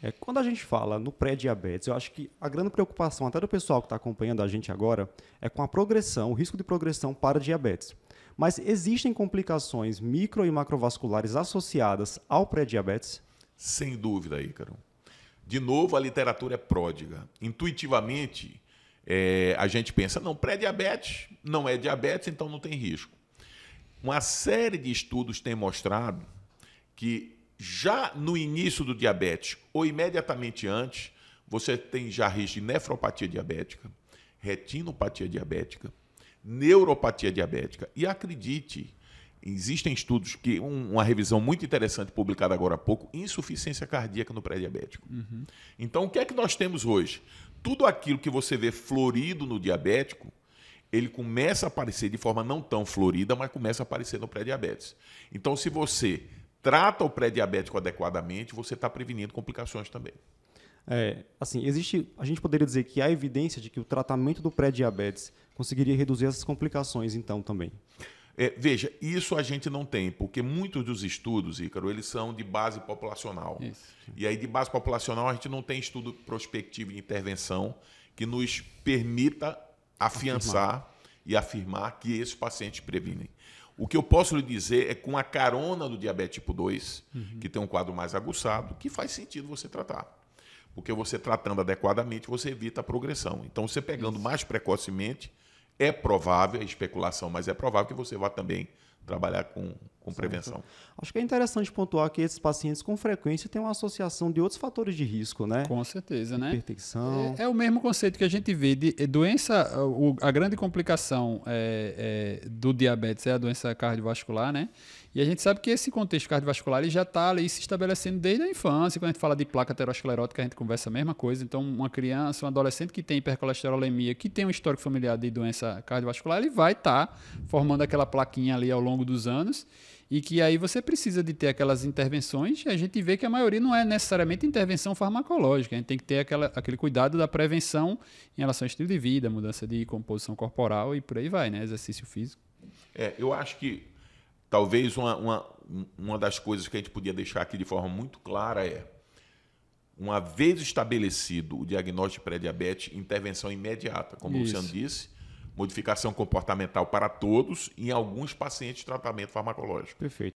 É, quando a gente fala no pré-diabetes, eu acho que a grande preocupação até do pessoal que está acompanhando a gente agora é com a progressão, o risco de progressão para diabetes. Mas existem complicações micro e macrovasculares associadas ao pré-diabetes? Sem dúvida, Ícaro. De novo, a literatura é pródiga. Intuitivamente, é, a gente pensa, não, pré-diabetes não é diabetes, então não tem risco. Uma série de estudos tem mostrado que já no início do diabetes ou imediatamente antes, você tem já risco de nefropatia diabética, retinopatia diabética, neuropatia diabética. E acredite, existem estudos que uma revisão muito interessante publicada agora há pouco, insuficiência cardíaca no pré-diabético. Uhum. Então, o que é que nós temos hoje? Tudo aquilo que você vê florido no diabético, ele começa a aparecer de forma não tão florida, mas começa a aparecer no pré-diabetes. Então, se você trata o pré-diabético adequadamente, você está prevenindo complicações também. É, assim, existe, a gente poderia dizer que há evidência de que o tratamento do pré-diabetes conseguiria reduzir essas complicações, então, também. É, veja, isso a gente não tem, porque muitos dos estudos, Ícaro, eles são de base populacional. Isso. E aí, de base populacional, a gente não tem estudo prospectivo de intervenção que nos permita afiançar afirmar. e afirmar que esses pacientes previnem. O que eu posso lhe dizer é com a carona do diabetes tipo 2, uhum. que tem um quadro mais aguçado, que faz sentido você tratar. Porque você tratando adequadamente, você evita a progressão. Então, você pegando Isso. mais precocemente, é provável, é especulação, mas é provável que você vá também trabalhar com, com prevenção. Acho que é interessante pontuar que esses pacientes com frequência têm uma associação de outros fatores de risco, né? Com certeza, né? Hipertensão. É, é, o mesmo conceito que a gente vê de doença, o, a grande complicação é, é, do diabetes é a doença cardiovascular, né? E a gente sabe que esse contexto cardiovascular ele já está ali se estabelecendo desde a infância. Quando a gente fala de placa aterosclerótica, a gente conversa a mesma coisa. Então, uma criança, um adolescente que tem hipercolesterolemia, que tem um histórico familiar de doença cardiovascular, ele vai estar tá formando aquela plaquinha ali ao longo dos anos e que aí você precisa de ter aquelas intervenções e a gente vê que a maioria não é necessariamente intervenção farmacológica, a gente tem que ter aquela, aquele cuidado da prevenção em relação ao estilo de vida, mudança de composição corporal e por aí vai, né? Exercício físico. É, eu acho que talvez uma, uma, uma das coisas que a gente podia deixar aqui de forma muito clara é uma vez estabelecido o diagnóstico de pré-diabetes, intervenção imediata, como Isso. o Luciano disse, modificação comportamental para todos, em alguns pacientes tratamento farmacológico. Perfeito.